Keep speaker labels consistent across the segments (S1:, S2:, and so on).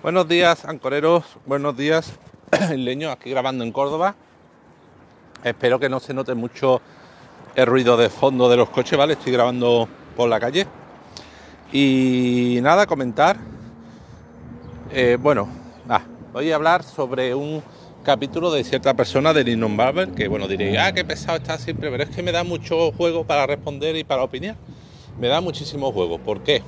S1: Buenos días, ancoreros. Buenos días, leño, aquí grabando en Córdoba. Espero que no se note mucho el ruido de fondo de los coches, ¿vale? Estoy grabando por la calle. Y nada, comentar. Eh, bueno, voy a hablar sobre un capítulo de cierta persona de Linnon Barber, que bueno, diréis, ah, qué pesado está siempre, pero es que me da mucho juego para responder y para opinar. Me da muchísimo juego. ¿Por qué?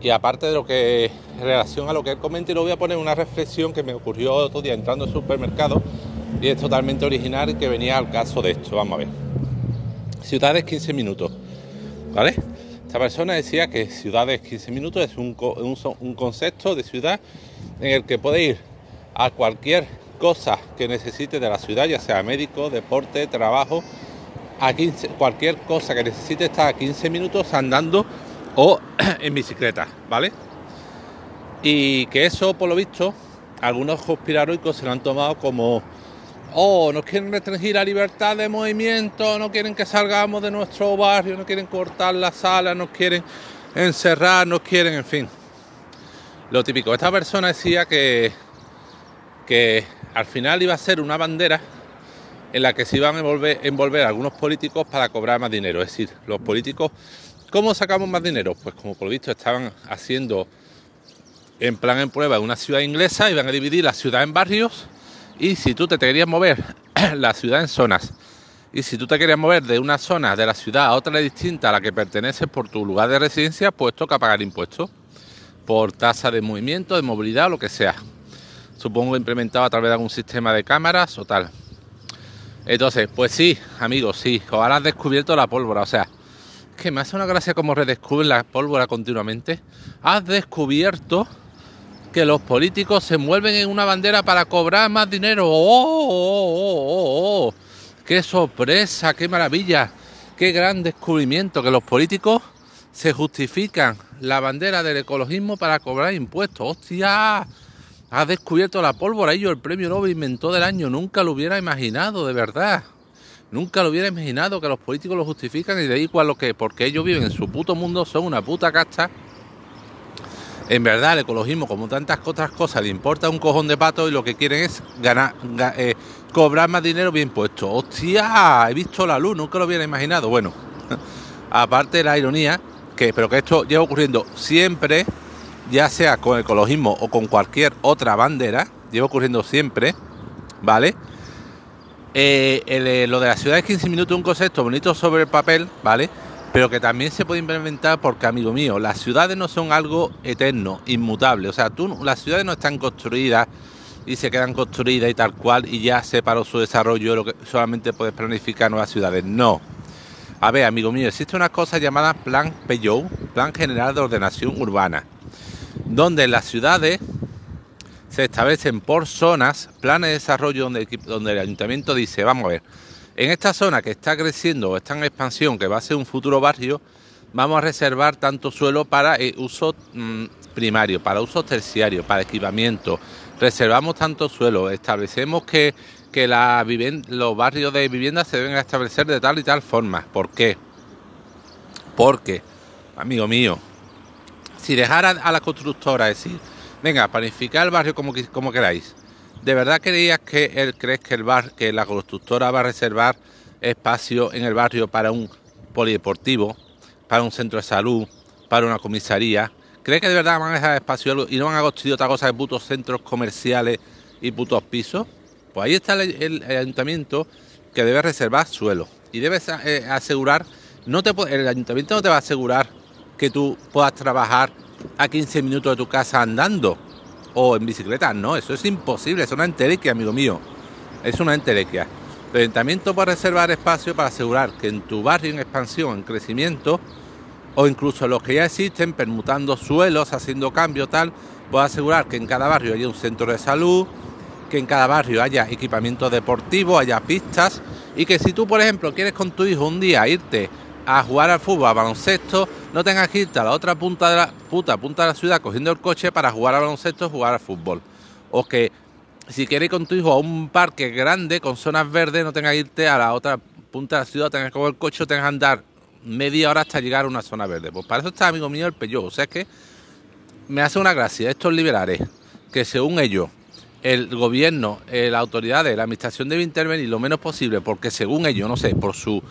S1: Y aparte de lo que, en relación a lo que él comenta, lo voy a poner una reflexión que me ocurrió otro día entrando al supermercado y es totalmente original y que venía al caso de esto. Vamos a ver. Ciudades 15 minutos. ¿Vale? Esta persona decía que ciudades 15 minutos es un, un, concepto de ciudad en el que puede ir a cualquier cosa que necesite de la ciudad, ya sea médico, deporte, trabajo, a 15, cualquier cosa que necesite estar a 15 minutos andando o en bicicleta, ¿vale? Y que eso, por lo visto, algunos conspiranoicos se lo han tomado como, oh, nos quieren restringir la libertad de movimiento, no quieren que salgamos de nuestro barrio, no quieren cortar la sala, nos quieren encerrar, nos quieren, en fin. Lo típico, esta persona decía que, que al final iba a ser una bandera en la que se iban a envolver, envolver algunos políticos para cobrar más dinero. Es decir, los políticos ¿Cómo sacamos más dinero? Pues como por lo visto estaban haciendo en plan en prueba una ciudad inglesa, iban a dividir la ciudad en barrios y si tú te querías mover la ciudad en zonas y si tú te querías mover de una zona de la ciudad a otra distinta a la que perteneces por tu lugar de residencia, pues toca pagar impuestos por tasa de movimiento, de movilidad o lo que sea. Supongo implementado a través de algún sistema de cámaras o tal. Entonces, pues sí, amigos, sí, ahora has descubierto la pólvora, o sea, que me hace una gracia como redescubren la pólvora continuamente. Has descubierto que los políticos se mueven en una bandera para cobrar más dinero. ¡Oh, oh, oh, oh! qué sorpresa! ¡Qué maravilla! ¡Qué gran descubrimiento! Que los políticos se justifican la bandera del ecologismo para cobrar impuestos. ¡Hostia! Has descubierto la pólvora y yo el premio Nobel inventó del año. Nunca lo hubiera imaginado, de verdad. Nunca lo hubiera imaginado que los políticos lo justifican y de ahí cual lo que, porque ellos viven en su puto mundo, son una puta casta. En verdad, el ecologismo, como tantas otras cosas, le importa un cojón de pato y lo que quieren es ganar, eh, cobrar más dinero bien puesto. ¡Hostia! He visto la luz, nunca lo hubiera imaginado. Bueno, aparte de la ironía, que, pero que esto lleva ocurriendo siempre, ya sea con ecologismo o con cualquier otra bandera, lleva ocurriendo siempre, ¿vale? Eh, eh, lo de la ciudad de 15 minutos un concepto bonito sobre el papel, ¿vale? Pero que también se puede implementar porque, amigo mío, las ciudades no son algo eterno, inmutable. O sea, tú, las ciudades no están construidas y se quedan construidas y tal cual y ya se paró su desarrollo, lo que solamente puedes planificar nuevas ciudades. No. A ver, amigo mío, existe una cosa llamada Plan Peugeot, Plan General de Ordenación Urbana, donde las ciudades se establecen por zonas planes de desarrollo donde, donde el ayuntamiento dice, vamos a ver, en esta zona que está creciendo o está en expansión, que va a ser un futuro barrio, vamos a reservar tanto suelo para eh, uso mm, primario, para uso terciario, para equipamiento. Reservamos tanto suelo, establecemos que, que la los barrios de vivienda se deben establecer de tal y tal forma. ¿Por qué? Porque, amigo mío, si dejara a la constructora decir, Venga, planificar el barrio como, como queráis. ¿De verdad creías que él crees que el bar, que la constructora va a reservar espacio en el barrio para un polideportivo, para un centro de salud, para una comisaría? ¿Crees que de verdad van a dejar espacio y no van a construir otra cosa de putos centros comerciales y putos pisos? Pues ahí está el, ayuntamiento que debe reservar suelo y debe eh, asegurar, no te, el ayuntamiento no te va a asegurar que tú puedas trabajar a 15 minutos de tu casa andando o en bicicleta. No, eso es imposible, es una entelequia, amigo mío. Es una entelequia. El ayuntamiento puede reservar espacio para asegurar que en tu barrio en expansión, en crecimiento, o incluso los que ya existen, permutando suelos, haciendo cambio, tal, puede asegurar que en cada barrio haya un centro de salud, que en cada barrio haya equipamiento deportivo, haya pistas, y que si tú, por ejemplo, quieres con tu hijo un día irte a jugar al fútbol, a baloncesto, no tengas que irte a la otra punta de la puta punta de la ciudad cogiendo el coche para jugar al baloncesto o jugar al fútbol. O que si quieres ir con tu hijo a un parque grande con zonas verdes, no tengas que irte a la otra punta de la ciudad, tengas que coger el coche o tengas que andar media hora hasta llegar a una zona verde. Pues para eso está, amigo mío, el Peugeot. O sea, que me hace una gracia estos liberales, que según ellos, el gobierno, eh, las autoridades, la administración debe intervenir lo menos posible, porque según ellos, no sé, por su,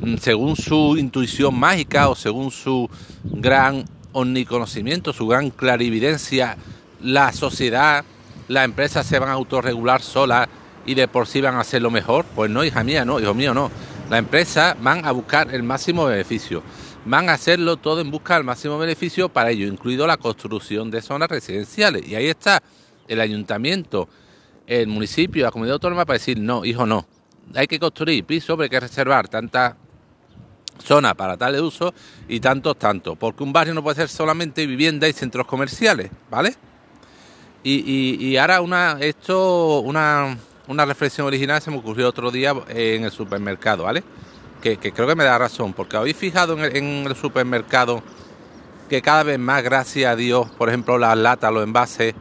S1: mm, según su intuición mágica o según su gran omniconocimiento, su gran clarividencia, la sociedad, las empresas se van a autorregular solas y de por sí van a hacer lo mejor. Pues no, hija mía, no, hijo mío, no. Las empresas van a buscar el máximo beneficio van a hacerlo todo en busca del máximo beneficio para ello, incluido la construcción de zonas residenciales. Y ahí está el ayuntamiento, el municipio, la comunidad autónoma para decir, no, hijo, no. Hay que construir pisos, hay que reservar tantas zonas para tal uso y tantos, tantos. Porque un barrio no puede ser solamente vivienda y centros comerciales, ¿vale? Y, ahora una, esto, una, una reflexión original se me ocurrió otro día en el supermercado, ¿vale? que, creo que me da razón, porque habéis fijado en el, supermercado que cada vez más, gracias a Dios, por ejemplo, las latas, los envases,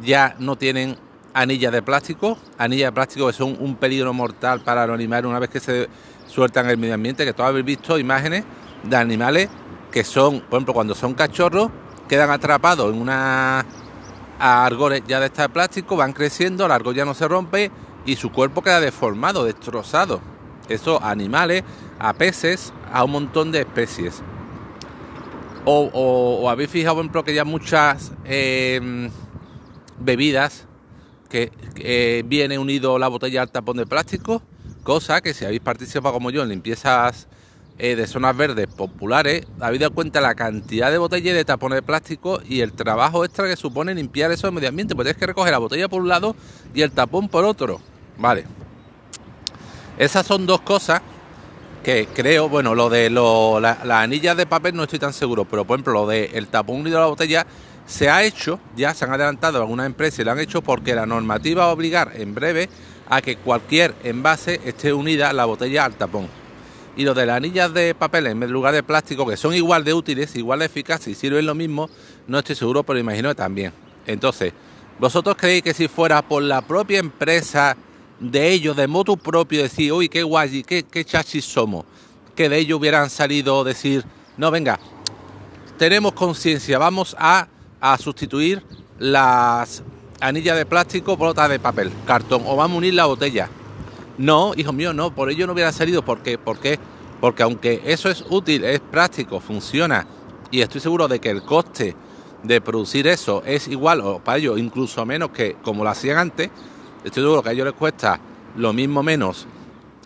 S1: ya no tienen anillas de plástico, anillas de plástico que son un peligro mortal para los animales una vez que se sueltan en el medio ambiente, que todos habéis visto imágenes de animales que son, por ejemplo, cuando son cachorros, quedan atrapados en una argolla ya de esta de plástico, van creciendo, la argolla no se rompe y su cuerpo queda deformado, destrozado esos animales, a peces, a un montón de especies. O, habéis fijado, por ejemplo, que ya muchas em, bebidas que, eh, viene unido la botella al tapón de plástico, cosa que si habéis participado como yo en limpiezas eh, de zonas verdes populares, habéis dado cuenta la cantidad de botellas de tapones de plástico y el trabajo extra que supone limpiar eso medio ambiente, pues tienes que recoger la botella por un lado y el tapón por otro. Vale, esas son dos cosas que creo, bueno, lo de las anillas de papel no estoy tan seguro, pero por ejemplo lo del el tapón unido a la botella se ha hecho, ya se han adelantado algunas empresas y lo han hecho porque la normativa va a obligar en breve a que cualquier envase esté unida la botella al tapón. Y lo de las anillas de papel en lugar de plástico, que son igual de útiles, igual de eficaces y sirven lo mismo, no estoy seguro, pero imagino que también. Entonces, ¿vosotros creéis que si fuera por la propia empresa de ellos, de moto propio, decir, uy, qué guay, qué, qué chachis somos, que de ellos hubieran salido decir, no, venga, tenemos conciencia, vamos a, sustituir las anillas de plástico por otras de papel, cartón, o vamos a unir la botella. No, hijo mío, no, por ello no hubiera salido, ¿por qué? Porque aunque eso es útil, es práctico, funciona, y estoy seguro de que el coste de producir eso es igual, o para ellos incluso menos que como lo hacían antes, estoy seguro que a ellos les cuesta lo mismo menos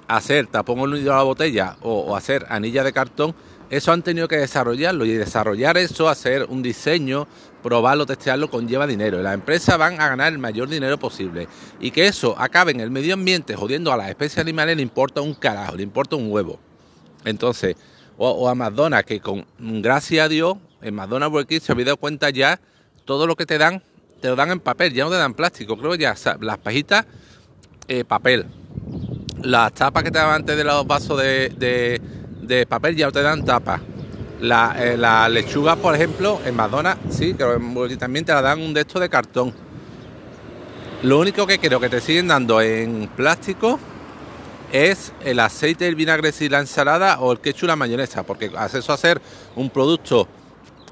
S1: hacer tapón unido a la botella o, hacer anilla de cartón, eso han tenido que desarrollarlo y desarrollar eso, hacer un diseño, probarlo, testearlo, conlleva dinero. Y las empresas van a ganar el mayor dinero posible. Y que eso acabe en el medio ambiente jodiendo a las especies animales le importa un carajo, le importa un huevo. Entonces, o, a McDonald's, que con gracias a Dios, en McDonald's World se había dado cuenta ya todo lo que te dan te lo dan en papel, ya no te dan plástico. Creo ya las pajitas, eh, papel. Las tapas que te daban antes de los vasos de, papel ya te dan tapas. La, eh, la, lechuga, por ejemplo, en Madonna, sí, creo que también te la dan un de estos de cartón. Lo único que creo que te siguen dando en plástico es el aceite, el vinagre y la ensalada o el ketchup la mayonesa, porque hace eso a hacer un producto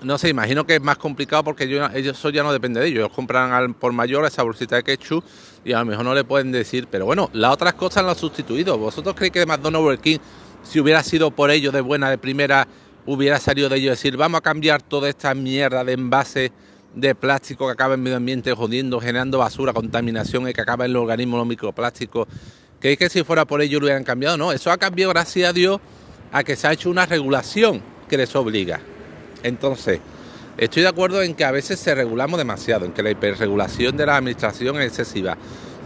S1: no sé, imagino que es más complicado porque ellos, eso ya no depende de ellos. Ellos compran por mayor esa bolsita de ketchup y a lo mejor no le pueden decir. Pero bueno, las otras cosas lo han sustituido. ¿Vosotros creéis que McDonald's si hubiera sido por ellos de buena, de primera, hubiera salido de ellos decir, vamos a cambiar toda esta mierda de envase de plástico que acaba en medio ambiente jodiendo, generando basura, contaminación y que acaba en los organismos, los microplásticos? ¿Creéis que si fuera por ellos lo hubieran cambiado? No, eso ha cambiado gracias a Dios a que se ha hecho una regulación que les obliga. Entonces, estoy de acuerdo en que a veces se regulamos demasiado, en que la hiperregulación de la administración es excesiva.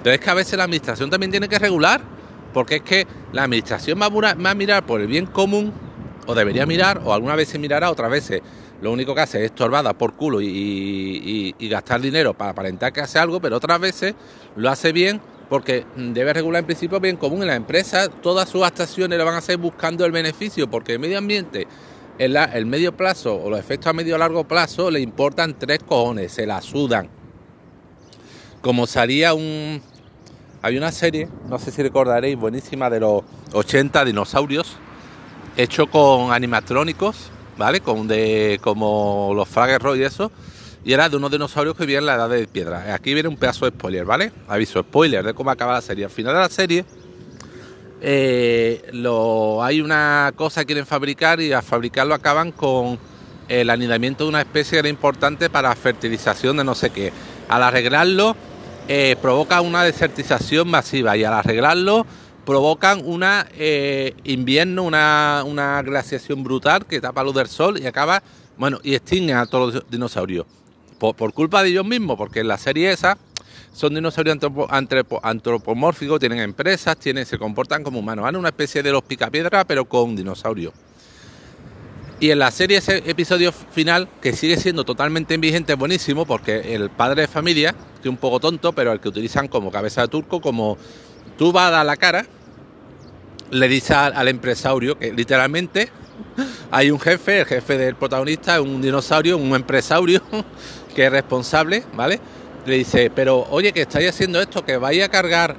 S1: Pero es que a veces la administración también tiene que regular, porque es que la administración va a, mirar por el bien común, o debería mirar, o alguna vez se mirará, otras veces lo único que hace es estorbada por culo y, gastar dinero para aparentar que hace algo, pero otras veces lo hace bien porque debe regular en principio bien común en la empresa, todas sus actuaciones lo van a hacer buscando el beneficio, porque el medio ambiente el medio plazo o los efectos a medio largo plazo le importan tres cojones, se la sudan. Como salía un. Hay una serie, no sé si recordaréis, buenísima de los 80 dinosaurios, hecho con animatrónicos, ¿vale? Con de, como los Fraggle Roy y eso. y era de unos dinosaurios que vivían en la edad de piedra. Aquí viene un pedazo de spoiler, ¿vale? Aviso, spoiler de cómo acaba la serie. Al final de la serie eh, hay una cosa que quieren fabricar y a fabricarlo acaban con el anidamiento de una especie que era importante para fertilización de no sé qué. Al arreglarlo eh, provoca una desertización masiva y al arreglarlo provocan una eh, invierno, una, una, glaciación brutal que tapa luz del sol y acaba, bueno, y extingue a todos los dinosaurios. Por, por culpa de ellos mismos, porque en la serie esa son dinosaurios antropomórficos, tienen empresas, tienen, se comportan como humanos. Van una especie de los picapiedra, pero con dinosaurios. Y en la serie ese episodio final, que sigue siendo totalmente vigente, buenísimo, porque el padre de familia, que es un poco tonto, pero el que utilizan como cabeza de turco, como tú vas a dar la cara, le dice al, empresario que literalmente hay un jefe, el jefe del protagonista, un dinosaurio, un empresario que es responsable, ¿vale? Le dice, pero oye, que estáis haciendo esto, que vais a cargar,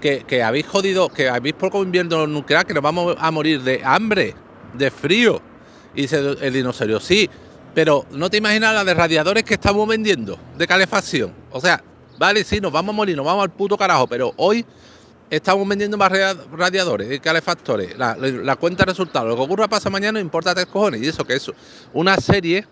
S1: que, que habéis jodido, que habéis poco invierno nuclear, que nos vamos a morir de hambre, de frío. Y dice el dinosaurio, sí, pero no te imaginas la de radiadores que estamos vendiendo, de calefacción. O sea, vale, sí, nos vamos a morir, nos vamos al puto carajo, pero hoy estamos vendiendo más radiadores y calefactores. La, cuenta de resultados. Lo que ocurra pasa mañana no importa tres cojones. Y eso que es una serie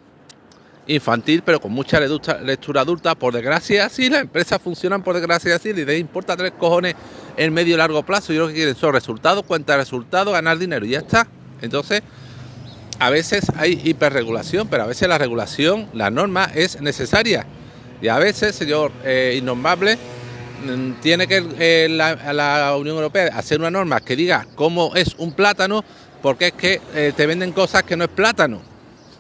S1: infantil, pero con mucha lectura adulta. Por desgracia, sí, las empresas funcionan por desgracia así. Les importa tres cojones en medio y largo plazo. Y lo que quieren son resultados, cuenta de resultados, ganar dinero y ya está. Entonces, a veces hay hiperregulación, pero a veces la regulación, la norma es necesaria. Y a veces, señor eh, Mm, tiene que eh, la, Unión Europea hacer una norma que diga cómo es un plátano, porque es que eh, te venden cosas que no es plátano.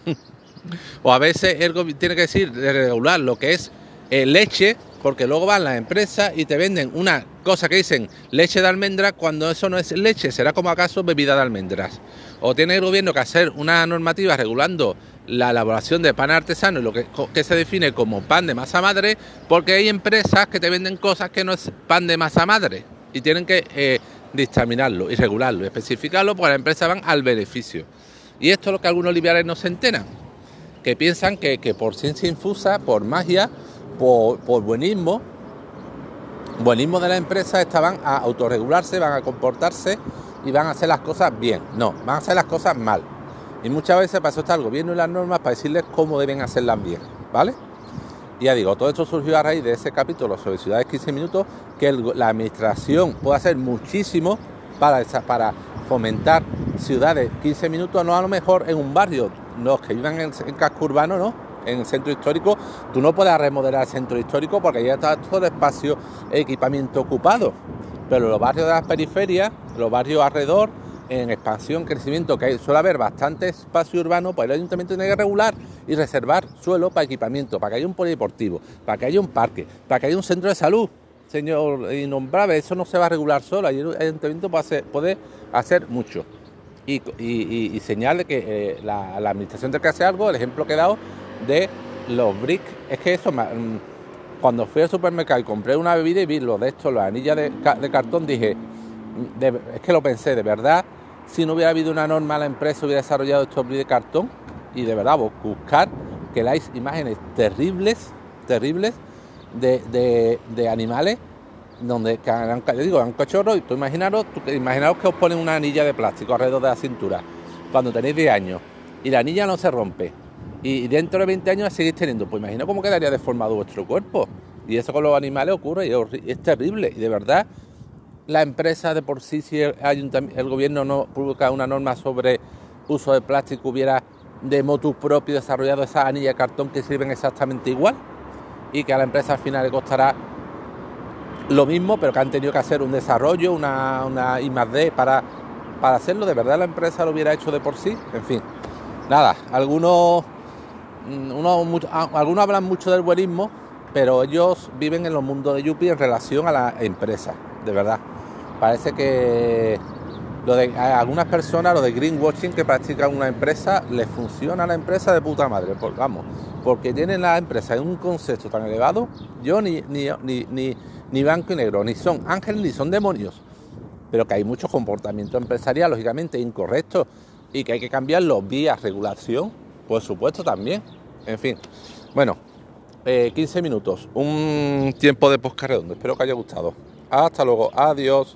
S1: o a veces él tiene que decir de regular lo que es eh, leche, porque luego van las empresas y te venden una cosa que dicen leche de almendra cuando eso no es leche, será como acaso bebida de almendras. O tiene el gobierno que hacer una normativa regulando la elaboración de pan artesano y lo que, se define como pan de masa madre, porque hay empresas que te venden cosas que no es pan de masa madre y tienen que eh, dictaminarlo y regularlo, especificarlo, porque las empresas van al beneficio. Y esto es lo que algunos liberales no se enteran, que piensan que, por ciencia infusa, por magia, por buenismo, buenismo de la empresa, estaban a autorregularse, van a comportarse y van a hacer las cosas bien. No, van a hacer las cosas mal. Y muchas veces pasó hasta el gobierno y las normas para decirles cómo deben hacerlas bien, ¿vale? Y ya digo, todo esto surgió a raíz de ese capítulo sobre ciudades 15 minutos, que la administración puede hacer muchísimo para, para fomentar ciudades 15 minutos, no a lo mejor en un barrio, los que vivan en casco urbano, ¿no? En el centro histórico, tú no puedes remodelar el centro histórico porque ya está todo el espacio, equipamiento ocupado. Pero los barrios de las periferias, los barrios alrededor, en expansión, crecimiento, que suele haber bastante espacio urbano, pues el ayuntamiento tiene que regular y reservar suelo para equipamiento, para que haya un polideportivo, para que haya un parque, para que haya un centro de salud. Señor innombrable, eso no se va a regular solo, el ayuntamiento puede hacer, puede hacer mucho. Y, y, señal de que eh, la, administración tiene que hacer algo, el ejemplo que he dado de los bricks, es que eso, mm, cuando fui al supermercado y compré una bebida y vi lo de esto, las anillas de, cartón, dije, es que lo pensé, de verdad, si no hubiera habido una norma, la empresa hubiera desarrollado estos de cartón y de verdad buscar que las imágenes terribles, terribles de, de, animales donde yo digo, un cachorro y tú imaginaros, imaginaros que os ponen una anilla de plástico alrededor de la cintura cuando tenéis 10 años y la anilla no se rompe y dentro de 20 años la seguís teniendo, pues imagino cómo quedaría deformado vuestro cuerpo. Y eso con los animales ocurre y es terrible. Y de verdad, la empresa de por sí, si el, gobierno no publica una norma sobre uso de plástico, hubiera de motu propio desarrollado esas anillas de cartón que sirven exactamente igual y que a la empresa al final le costará lo mismo, pero que han tenido que hacer un desarrollo, una, una I D para, para hacerlo. ¿De verdad la empresa lo hubiera hecho de por sí? En fin, nada, algunos, mm, unos, algunos hablan mucho del buenismo, pero ellos viven en los mundos de Yupi en relación a la empresa, de verdad. Parece que lo de, algunas personas lo de greenwashing que practican una empresa les funciona a la empresa de puta madre, por, vamos, porque tienen la empresa en un concepto tan elevado, yo ni, ni, ni, ni, blanco y negro, ni son ángeles ni son demonios, pero que hay mucho comportamiento empresarial lógicamente incorrecto y que hay que cambiarlo vía regulación, por supuesto también, en fin, bueno, eh, 15 minutos, un tiempo de posca redondo. Espero que haya gustado. Hasta luego, adiós.